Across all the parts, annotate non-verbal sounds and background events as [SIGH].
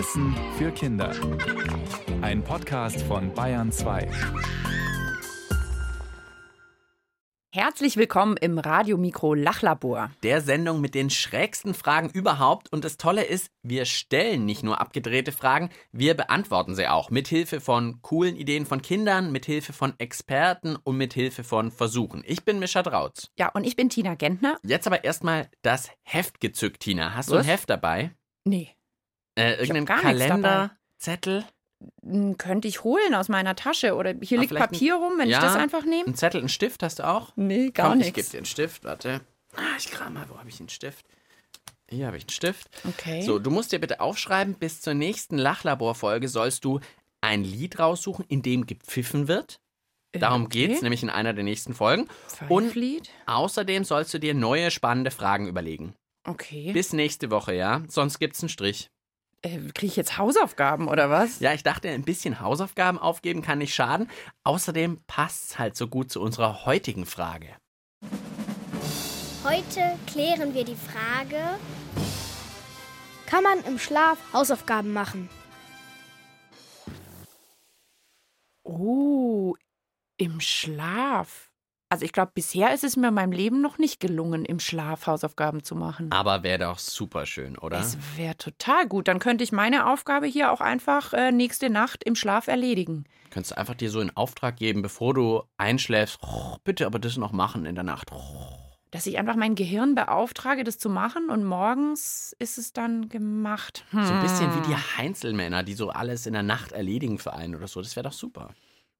Wissen für Kinder. Ein Podcast von Bayern 2. Herzlich willkommen im Radiomikro Lachlabor. Der Sendung mit den schrägsten Fragen überhaupt. Und das Tolle ist, wir stellen nicht nur abgedrehte Fragen, wir beantworten sie auch. Mit Hilfe von coolen Ideen von Kindern, mit Hilfe von Experten und mit Hilfe von Versuchen. Ich bin Mischa Drautz. Ja, und ich bin Tina Gentner. Jetzt aber erstmal das Heft gezückt, Tina. Hast du Was? ein Heft dabei? Nee. Äh, hab irgendeinen gar nichts Kalender, Zettel? Hm, Könnte ich holen aus meiner Tasche. Oder hier Ah, liegt vielleicht ein- Papier rum, wenn Ja. ich das einfach nehme. Ein Zettel, einen Stift hast du auch? Nee, gar Komm, ich gebe nichts. dir einen Stift, warte. Ah, ich kram mal, wo habe ich den Stift? Hier habe ich einen Stift. Okay. So, du musst dir bitte aufschreiben, bis zur nächsten Lachlabor-Folge sollst du ein Lied raussuchen, in dem gepfiffen wird. Darum okay. geht's, nämlich in einer der nächsten Folgen. Und Pfeiflied. außerdem sollst du dir neue spannende Fragen überlegen. Okay. Bis nächste Woche, ja? Sonst gibt's einen Strich. Äh, Kriege ich jetzt Hausaufgaben oder was? Ja, ich dachte, ein bisschen Hausaufgaben aufgeben kann nicht schaden. Außerdem passt's halt so gut zu unserer heutigen Frage. Heute klären wir die Frage, kann man im Schlaf Hausaufgaben machen? Oh, im Schlaf. Also ich glaube, bisher ist es mir in meinem Leben noch nicht gelungen, im Schlaf Hausaufgaben zu machen. Aber wäre doch super schön, oder? Es wäre total gut. Dann könnte ich meine Aufgabe hier auch einfach äh, nächste Nacht im Schlaf erledigen. Könntest du einfach dir so in Auftrag geben, bevor du einschläfst, "Oh, bitte aber das noch machen in der Nacht. Oh. Dass ich einfach mein Gehirn beauftrage, das zu machen und morgens ist es dann gemacht. So ein bisschen wie die Hm. Heinzelmänner, die so alles in der Nacht erledigen für einen oder so. Das wäre doch super.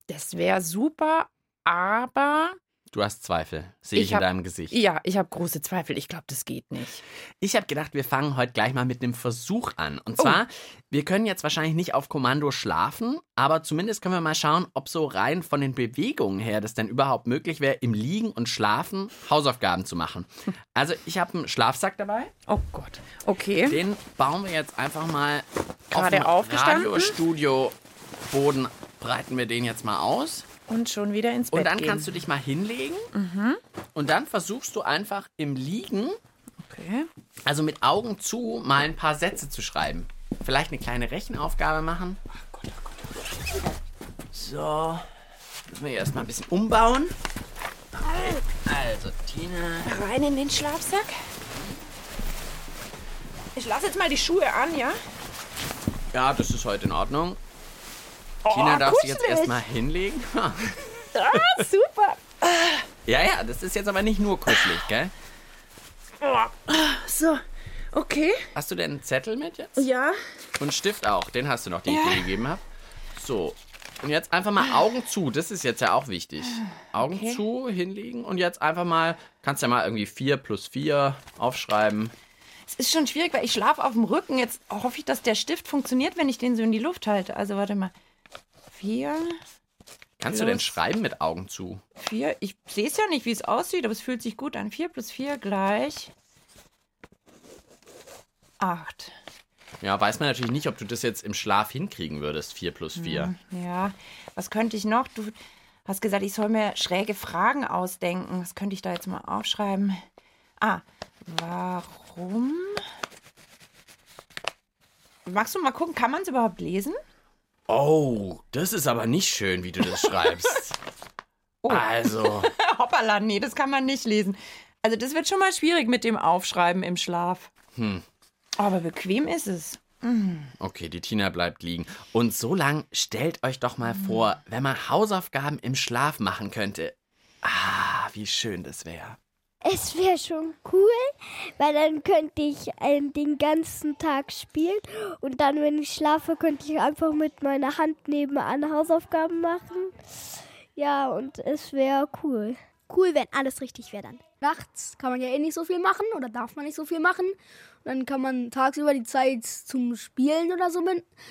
Das wäre super, aber Du hast Zweifel, sehe ich, Ich in deinem Gesicht. ja, ich habe große Zweifel. Ich glaube, das geht nicht. Ich habe gedacht, wir fangen heute gleich mal mit einem Versuch an. Und zwar, wir können jetzt wahrscheinlich nicht auf Kommando schlafen, aber zumindest können wir mal schauen, ob so rein von den Bewegungen her das denn überhaupt möglich wäre, im Liegen und Schlafen Hausaufgaben zu machen. [LAUGHS] Also ich habe einen Schlafsack dabei. Oh Gott. Okay. Den bauen wir jetzt einfach mal Gerade auf dem? Radiostudio Boden breiten wir den jetzt mal aus. Und schon wieder ins Bett Und dann gehen. kannst du dich mal hinlegen. Und dann versuchst du einfach im Liegen, Okay. also mit Augen zu, mal ein paar Sätze zu schreiben. Vielleicht eine kleine Rechenaufgabe machen. So, müssen wir erstmal ein bisschen umbauen. Also, Tina. Rein in den Schlafsack. Ich lasse jetzt mal die Schuhe an, ja? Ja, das ist heute in Ordnung. Oh, Tina darf sich jetzt erstmal hinlegen. [LAUGHS] Ah, super. ja, ja, das ist jetzt aber nicht nur kuschelig, gell? So, okay. Hast du denn einen Zettel mit jetzt? Ja. Und einen Stift auch, den hast du noch, den ich dir gegeben habe. So. Und jetzt einfach mal Augen zu, das ist jetzt ja auch wichtig. Augen Okay. zu, hinlegen und jetzt einfach mal, kannst ja mal irgendwie 4 plus 4 aufschreiben. Es ist schon schwierig, weil ich schlafe auf dem Rücken. Jetzt hoffe ich, dass der Stift funktioniert, wenn ich den so in die Luft halte. Also warte mal. Vier, Kannst du denn schreiben mit Augen zu? vier. Ich sehe es ja nicht, wie es aussieht, aber es fühlt sich gut an. Vier plus vier gleich acht. Ja, weiß man natürlich nicht, ob du das jetzt im Schlaf hinkriegen würdest, 4 plus 4. Ja, was könnte ich noch? Du hast gesagt, ich soll mir schräge Fragen ausdenken. Was könnte ich da jetzt mal aufschreiben? Ah, warum? Magst du mal gucken, kann man es überhaupt lesen? Oh, das ist aber nicht schön, wie du das schreibst. [LAUGHS] Oh. Also, [LAUGHS] Hoppala, nee, das kann man nicht lesen. Also das wird schon mal schwierig mit dem Aufschreiben im Schlaf. Hm. Aber bequem ist es. okay, die Tina bleibt liegen. Und so lang stellt euch doch mal vor, wenn man Hausaufgaben im Schlaf machen könnte. Ah, wie schön das wäre. Es wäre schon cool, weil dann könnte ich ähm, den ganzen Tag spielen und dann, wenn ich schlafe, könnte ich einfach mit meiner Hand nebenan Hausaufgaben machen. Ja, und es wäre cool. cool, wenn alles richtig wäre dann. Nachts kann man ja eh nicht so viel machen oder darf man nicht so viel machen. Und dann kann man tagsüber die Zeit zum Spielen oder so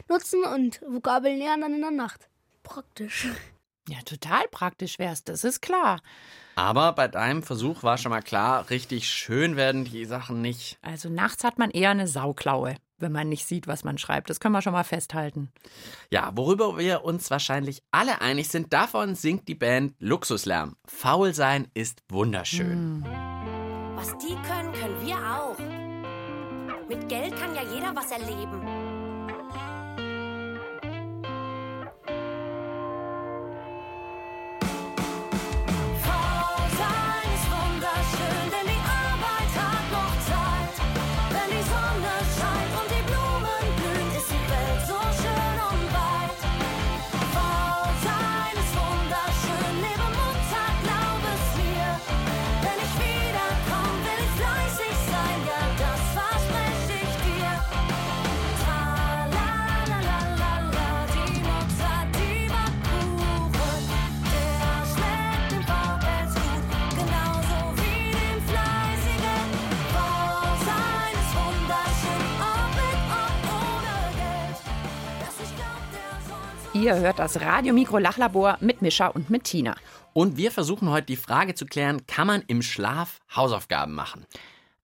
nutzen und Vokabeln lernen dann in der Nacht. Praktisch. Ja, total praktisch wär's, das ist klar. Aber bei deinem Versuch war schon mal klar, richtig schön werden die Sachen nicht. Also nachts hat man eher eine Sauklaue, wenn man nicht sieht, was man schreibt. Das können wir schon mal festhalten. Ja, worüber wir uns wahrscheinlich alle einig sind, davon singt die Band Luxuslärm. Faul sein ist wunderschön. Was die können, können wir auch. Mit Geld kann ja jeder was erleben. Ihr hört das Radio-Mikro-Lachlabor mit Mischa und mit Tina. Und wir versuchen heute die Frage zu klären, kann man im Schlaf Hausaufgaben machen?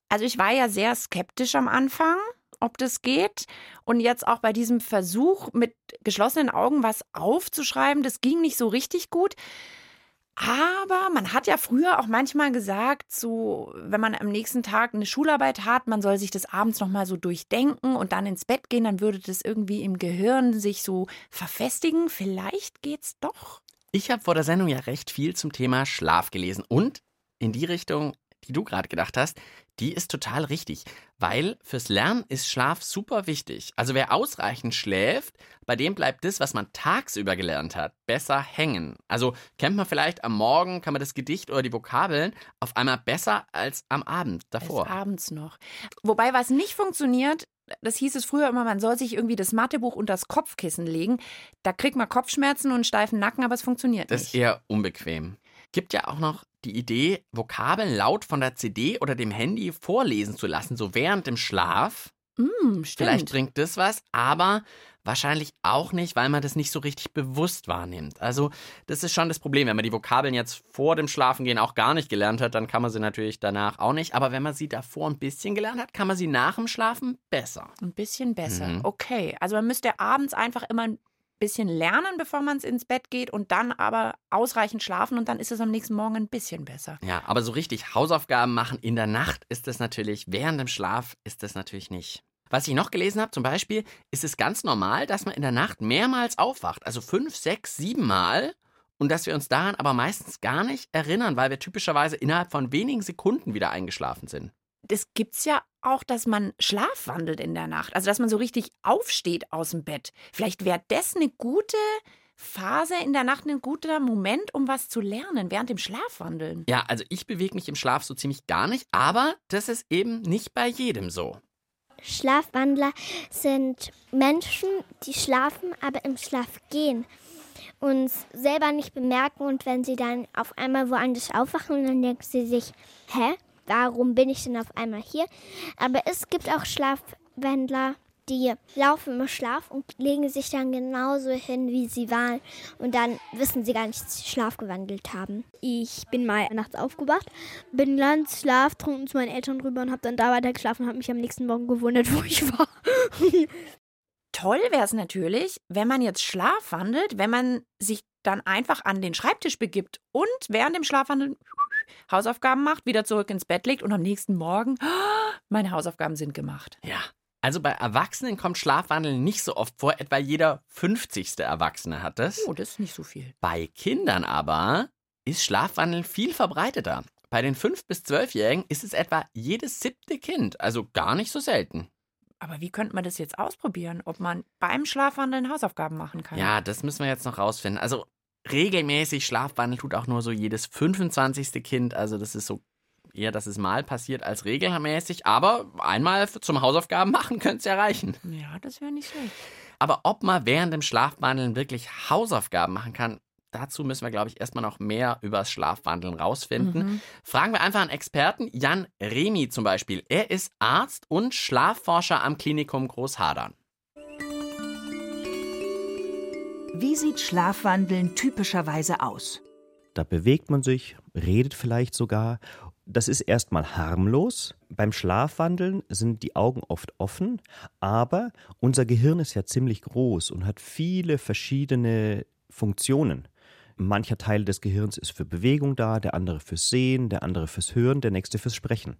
Also ich war ja sehr skeptisch am Anfang, ob das geht. Und jetzt auch bei diesem Versuch, mit geschlossenen Augen was aufzuschreiben, das ging nicht so richtig gut. Aber man hat ja früher auch manchmal gesagt, so wenn man am nächsten Tag eine Schularbeit hat, man soll sich das abends noch mal so durchdenken und dann ins Bett gehen, dann würde das irgendwie im Gehirn sich so verfestigen. Vielleicht geht's doch. Ich habe vor der Sendung ja recht viel zum Thema Schlaf gelesen und in die Richtung die du gerade gedacht hast, die ist total richtig, weil fürs Lernen ist Schlaf super wichtig. Also wer ausreichend schläft, bei dem bleibt das, was man tagsüber gelernt hat, besser hängen. Also kennt man vielleicht am Morgen, kann man das Gedicht oder die Vokabeln auf einmal besser als am Abend davor. Bis abends noch. Wobei was nicht funktioniert, das hieß es früher immer, man soll sich irgendwie das Mathebuch unter das Kopfkissen legen. Da kriegt man Kopfschmerzen und einen steifen Nacken, aber es funktioniert das nicht. Das ist eher unbequem. Gibt ja auch noch die Idee, Vokabeln laut von der CD oder dem Handy vorlesen zu lassen, so während dem Schlaf. Mm, Vielleicht bringt das was, aber wahrscheinlich auch nicht, weil man das nicht so richtig bewusst wahrnimmt. Also, das ist schon das Problem. Wenn man die Vokabeln jetzt vor dem Schlafengehen auch gar nicht gelernt hat, dann kann man sie natürlich danach auch nicht. Aber wenn man sie davor ein bisschen gelernt hat, kann man sie nach dem Schlafen besser. Ein bisschen besser. Mhm. Okay. Also man müsste abends einfach immer ein bisschen lernen, bevor man ins Bett geht und dann aber ausreichend schlafen und dann ist es am nächsten Morgen ein bisschen besser. Ja, aber so richtig Hausaufgaben machen in der Nacht ist das natürlich, während dem Schlaf ist das natürlich nicht. Was ich noch gelesen habe, zum Beispiel, ist es ganz normal, dass man in der Nacht mehrmals aufwacht, also fünf, sechs, sieben Mal. Und dass wir uns daran aber meistens gar nicht erinnern, weil wir typischerweise innerhalb von wenigen Sekunden wieder eingeschlafen sind das gibt's ja auch, dass man schlafwandelt in der Nacht. Also, dass man so richtig aufsteht aus dem Bett. Vielleicht wäre das eine gute Phase in der Nacht, ein guter Moment, um was zu lernen, während dem Schlafwandeln. Ja, also ich bewege mich im Schlaf so ziemlich gar nicht, aber das ist eben nicht bei jedem so. Schlafwandler sind Menschen, die schlafen, aber im Schlaf gehen und selber nicht bemerken und wenn sie dann auf einmal woanders aufwachen, dann denken sie sich, hä, warum bin ich denn auf einmal hier? Aber es gibt auch Schlafwandler, die laufen im Schlaf und legen sich dann genauso hin, wie sie waren. Und dann wissen sie gar nicht, dass sie Schlaf gewandelt haben. Ich bin mal nachts aufgewacht, bin ganz schlaftrunken zu meinen Eltern rüber und habe dann da weiter geschlafen und habe mich am nächsten Morgen gewundert, [LAUGHS] wo ich war. Toll wäre es natürlich, wenn man jetzt schlafwandelt, wenn man sich dann einfach an den Schreibtisch begibt und während dem Schlafwandeln Hausaufgaben macht, wieder zurück ins Bett legt und am nächsten Morgen, meine Hausaufgaben sind gemacht. Ja. Also bei Erwachsenen kommt Schlafwandeln nicht so oft vor, etwa jeder 50. Erwachsene hat das. Oh, das ist nicht so viel. Bei Kindern aber ist Schlafwandeln viel verbreiteter. Bei den 5- bis 12-Jährigen ist es etwa jedes siebte Kind, also gar nicht so selten. Aber wie könnte man das jetzt ausprobieren, ob man beim Schlafwandeln Hausaufgaben machen kann? Ja, das müssen wir jetzt noch rausfinden. Also regelmäßig Schlafwandeln tut auch nur so jedes 25. Kind. Also das ist so eher, dass es mal passiert als regelmäßig. Aber einmal zum Hausaufgaben machen könnte es ja reichen. Ja, das wäre nicht schlecht. Aber ob man während dem Schlafwandeln wirklich Hausaufgaben machen kann, dazu müssen wir, glaube ich, erstmal noch mehr über das Schlafwandeln rausfinden. Mhm. Fragen wir einfach einen Experten, Jan Remi zum Beispiel. Er ist Arzt und Schlafforscher am Klinikum Großhadern. Wie sieht Schlafwandeln typischerweise aus? Da bewegt man sich, redet vielleicht sogar. Das ist erstmal harmlos. Beim Schlafwandeln sind die Augen oft offen, aber unser Gehirn ist ja ziemlich groß und hat viele verschiedene Funktionen. Mancher Teil des Gehirns ist für Bewegung da, der andere fürs Sehen, der andere fürs Hören, der nächste fürs Sprechen.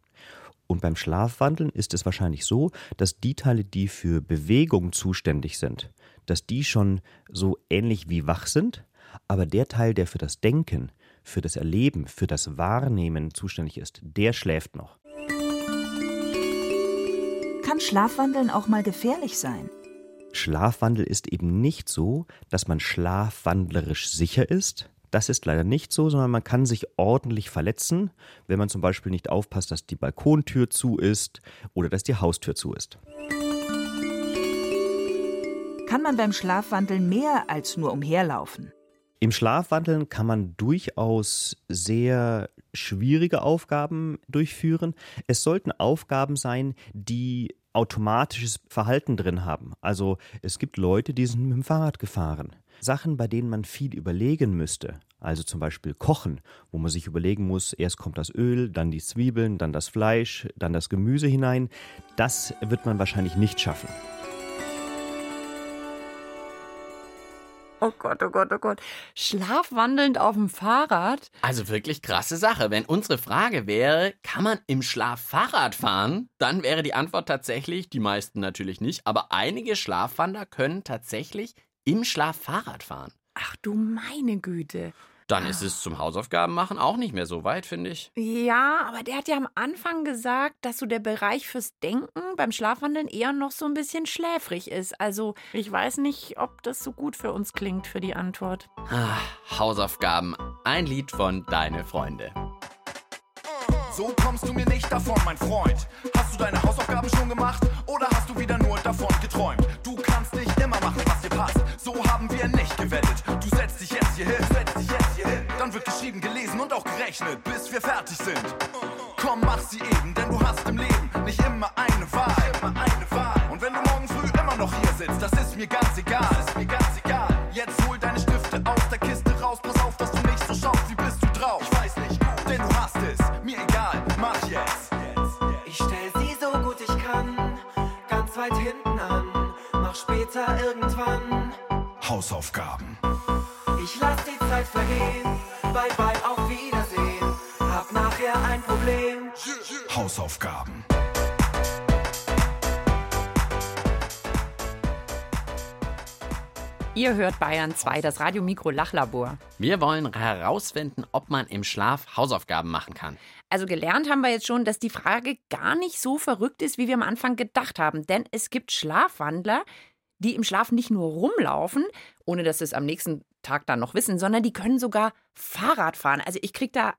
Und beim Schlafwandeln ist es wahrscheinlich so, dass die Teile, die für Bewegung zuständig sind, dass die schon so ähnlich wie wach sind, aber der Teil, der für das Denken, für das Erleben, für das Wahrnehmen zuständig ist, der schläft noch. Kann Schlafwandeln auch mal gefährlich sein? Schlafwandel ist eben nicht so, dass man schlafwandlerisch sicher ist. Das ist leider nicht so, sondern man kann sich ordentlich verletzen, wenn man zum Beispiel nicht aufpasst, dass die Balkontür zu ist oder dass die Haustür zu ist. Kann man beim Schlafwandeln mehr als nur umherlaufen? Im Schlafwandeln kann man durchaus sehr schwierige Aufgaben durchführen. Es sollten Aufgaben sein, die automatisches Verhalten drin haben. Also es gibt Leute, die sind mit dem Fahrrad gefahren. Sachen, bei denen man viel überlegen müsste, also zum Beispiel Kochen, wo man sich überlegen muss, erst kommt das Öl, dann die Zwiebeln, dann das Fleisch, dann das Gemüse hinein, das wird man wahrscheinlich nicht schaffen. Oh Gott, oh Gott, oh Gott. Schlafwandelnd auf dem Fahrrad? Also wirklich krasse Sache. Wenn unsere Frage wäre, kann man im Schlaf Fahrrad fahren, dann wäre die Antwort tatsächlich, die meisten natürlich nicht, aber einige Schlafwanderer können tatsächlich im Schlaf Fahrrad fahren. Ach du meine Güte. Dann ist es zum Hausaufgaben machen auch nicht mehr so weit, finde ich. Ja, aber der hat ja am Anfang gesagt, dass so der Bereich fürs Denken beim Schlafwandeln eher noch so ein bisschen schläfrig ist. Also ich weiß nicht, ob das so gut für uns klingt für die Antwort. Ah, Hausaufgaben. Ein Lied von Deine Freunde. So kommst du mir nicht davon, mein Freund. Hast du deine Hausaufgaben schon gemacht oder hast du wieder nur davon geträumt? Du kannst nicht immer machen, was dir passt. So haben wir nicht gerechnet, bis wir fertig sind. Hausaufgaben. Ihr hört Bayern 2, das Radiomikro Lachlabor. Wir wollen herausfinden, ob man im Schlaf Hausaufgaben machen kann. Also gelernt haben wir jetzt schon, dass die Frage gar nicht so verrückt ist, wie wir am Anfang gedacht haben. Denn es gibt Schlafwandler, die im Schlaf nicht nur rumlaufen, ohne dass sie es am nächsten Tag dann noch wissen, sondern die können sogar Fahrrad fahren. Also ich kriege da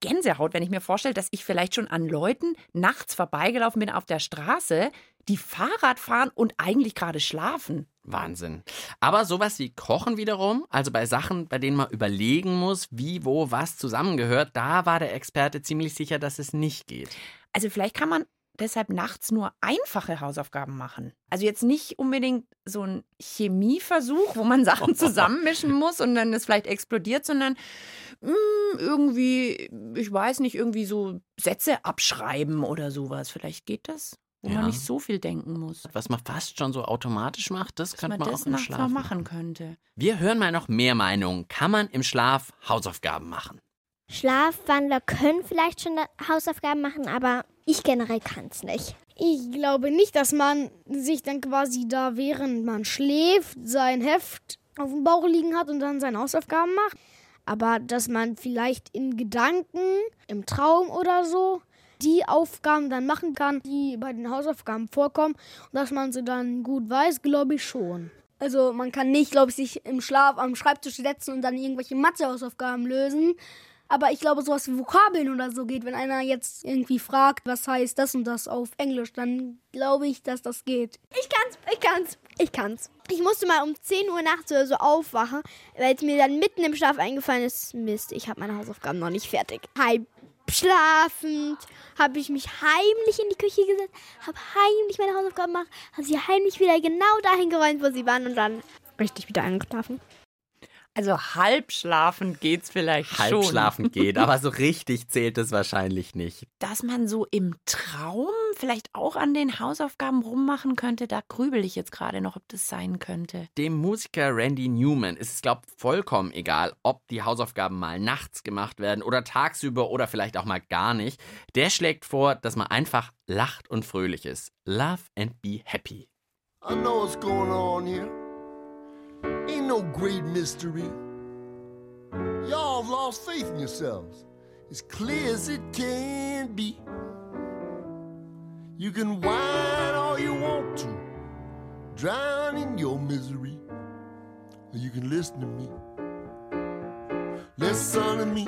Gänsehaut, wenn ich mir vorstelle, dass ich vielleicht schon an Leuten nachts vorbeigelaufen bin auf der Straße, die Fahrrad fahren und eigentlich gerade schlafen. Wahnsinn. Aber sowas wie Kochen wiederum, also bei Sachen, bei denen man überlegen muss, wie, wo, was zusammengehört, da war der Experte ziemlich sicher, dass es nicht geht. Also vielleicht kann man deshalb nachts nur einfache Hausaufgaben machen. Also jetzt nicht unbedingt so ein Chemieversuch, wo man [LAUGHS] Sachen zusammenmischen muss und dann es vielleicht explodiert, sondern mh, irgendwie, ich weiß nicht, irgendwie so Sätze abschreiben oder sowas. Vielleicht geht das, wo Ja. man nicht so viel denken muss. Was man fast schon so automatisch macht, das Dass könnte man man auch im Schlaf machen könnte. Wir hören mal noch mehr Meinungen. Kann man im Schlaf Hausaufgaben machen? Schlafwandler können vielleicht schon Hausaufgaben machen, aber ich generell kann es nicht. Ich glaube nicht, dass man sich dann quasi da, während man schläft, sein Heft auf dem Bauch liegen hat und dann seine Hausaufgaben macht. Aber dass man vielleicht in Gedanken, im Traum oder so, die Aufgaben dann machen kann, die bei den Hausaufgaben vorkommen und dass man sie dann gut weiß, glaube ich schon. Also man kann nicht, glaube ich, sich im Schlaf am Schreibtisch setzen und dann irgendwelche Mathe-Hausaufgaben lösen. Aber ich glaube, sowas wie Vokabeln oder so geht. Wenn einer jetzt irgendwie fragt, was heißt das und das auf Englisch, dann glaube ich, dass das geht. Ich kann's, ich kann's, ich kann's. Ich musste mal um 10 Uhr nachts oder so aufwachen, weil es mir dann mitten im Schlaf eingefallen ist, Mist, ich habe meine Hausaufgaben noch nicht fertig. Halb schlafend habe ich mich heimlich in die Küche gesetzt, habe heimlich meine Hausaufgaben gemacht, habe sie heimlich wieder genau dahin geräumt, wo sie waren und dann richtig wieder eingeschlafen. Also halb schlafen geht's vielleicht Halb schon. schlafen [LAUGHS] geht, aber so richtig zählt es wahrscheinlich nicht. Dass man so im Traum vielleicht auch an den Hausaufgaben rummachen könnte, da grübel ich jetzt gerade noch, ob das sein könnte. Dem Musiker Randy Newman ist es, glaube ich, vollkommen egal, ob die Hausaufgaben mal nachts gemacht werden oder tagsüber oder vielleicht auch mal gar nicht. Der schlägt vor, dass man einfach lacht und fröhlich ist. Love and be happy. I know what's going on here. Ain't no great mystery. Y'all have lost faith in yourselves. As clear as it can be. You can whine all you want to, drown in your misery. Or you can listen to me. Listen to me.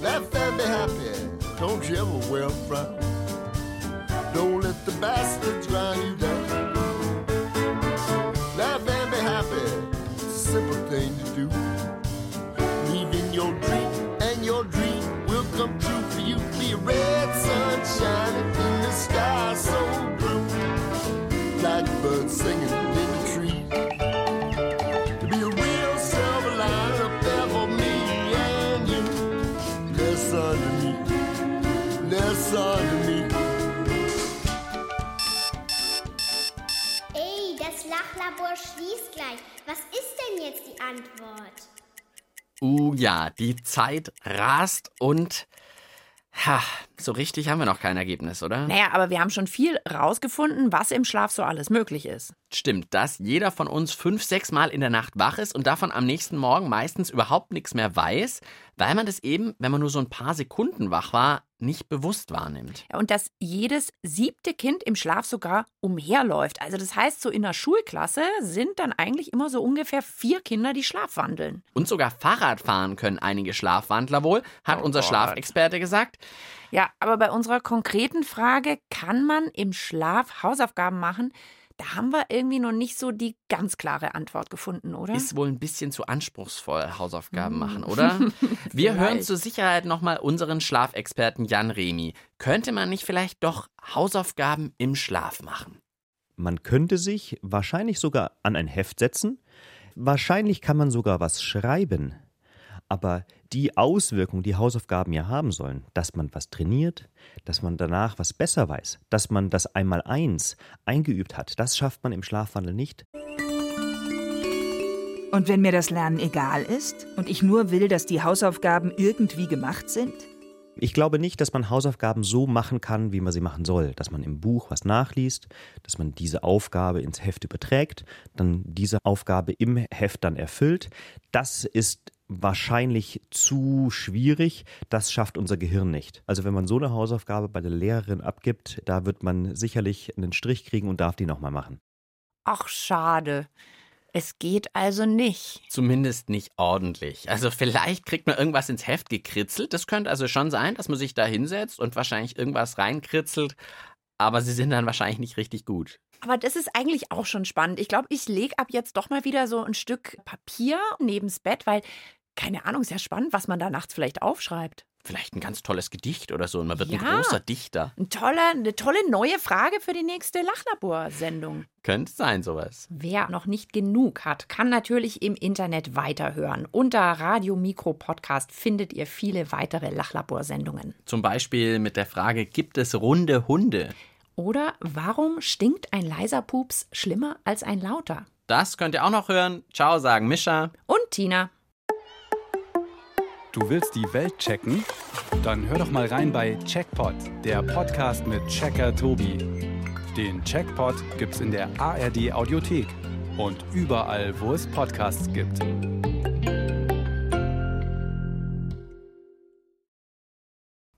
Laugh and be happy. Don't you ever wear a frown. Don't let the bastards grind you down. shining in the sky so blue. Blackbirds singing Ey, das Lachlabor schließt gleich. Was ist denn jetzt die Antwort? Uh ja, die Zeit rast und ha, so richtig haben wir noch kein Ergebnis, oder? Naja, aber wir haben schon viel rausgefunden, was im Schlaf so alles möglich ist. Stimmt, dass jeder von uns fünf, sechs Mal in der Nacht wach ist und davon am nächsten Morgen meistens überhaupt nichts mehr weiß, weil man das eben, wenn man nur so ein paar Sekunden wach war, nicht bewusst wahrnimmt. Ja, Und dass jedes siebte Kind im Schlaf sogar umherläuft. Also das heißt, so in der Schulklasse sind dann eigentlich immer so ungefähr vier Kinder, die schlafwandeln. Und sogar Fahrrad fahren können einige Schlafwandler wohl, hat Oh unser Gott. Schlafexperte gesagt. Ja, aber bei unserer konkreten Frage, kann man im Schlaf Hausaufgaben machen? Da haben wir irgendwie noch nicht so die ganz klare Antwort gefunden, oder? Ist wohl ein bisschen zu anspruchsvoll, Hausaufgaben Hm. machen, oder? [LAUGHS] Wir hören zur Sicherheit nochmal unseren Schlafexperten Jan Remi. Könnte man nicht vielleicht doch Hausaufgaben im Schlaf machen? Man könnte sich wahrscheinlich sogar an ein Heft setzen. Wahrscheinlich kann man sogar was schreiben. Aber die Auswirkung, die Hausaufgaben ja haben sollen, dass man was trainiert, dass man danach was besser weiß, dass man das einmal eins eingeübt hat, das schafft man im Schlafwandel nicht. Und wenn mir das Lernen egal ist und ich nur will, dass die Hausaufgaben irgendwie gemacht sind? Ich glaube nicht, dass man Hausaufgaben so machen kann, wie man sie machen soll. Dass man im Buch was nachliest, dass man diese Aufgabe ins Heft überträgt, dann diese Aufgabe im Heft dann erfüllt. Das ist wahrscheinlich zu schwierig. Das schafft unser Gehirn nicht. Also wenn man so eine Hausaufgabe bei der Lehrerin abgibt, da wird man sicherlich einen Strich kriegen und darf die nochmal machen. Ach, schade. Es geht also nicht. Zumindest nicht ordentlich. Also vielleicht kriegt man irgendwas ins Heft gekritzelt. Das könnte also schon sein, dass man sich da hinsetzt und wahrscheinlich irgendwas reinkritzelt. Aber sie sind dann wahrscheinlich nicht richtig gut. Aber das ist eigentlich auch schon spannend. Ich glaube, ich lege ab jetzt doch mal wieder so ein Stück Papier neben's Bett, weil, keine Ahnung, ist ja spannend, was man da nachts vielleicht aufschreibt. Vielleicht ein ganz tolles Gedicht oder so und man wird ein Ja. großer Dichter. Ein toller, eine tolle neue Frage für die nächste Lachlabor-Sendung. Könnte sein, sowas. Wer noch nicht genug hat, kann natürlich im Internet weiterhören. Unter Radio Mikro Podcast findet ihr viele weitere Lachlabor-Sendungen. Zum Beispiel mit der Frage, gibt es runde Hunde? Oder warum stinkt ein leiser Pups schlimmer als ein lauter? Das könnt ihr auch noch hören. Ciao, sagen Mischa. Und Tina. Du willst die Welt checken? Dann hör doch mal rein bei Checkpot, der Podcast mit Checker Tobi. Den Checkpot gibt's in der ARD Audiothek und überall, wo es Podcasts gibt.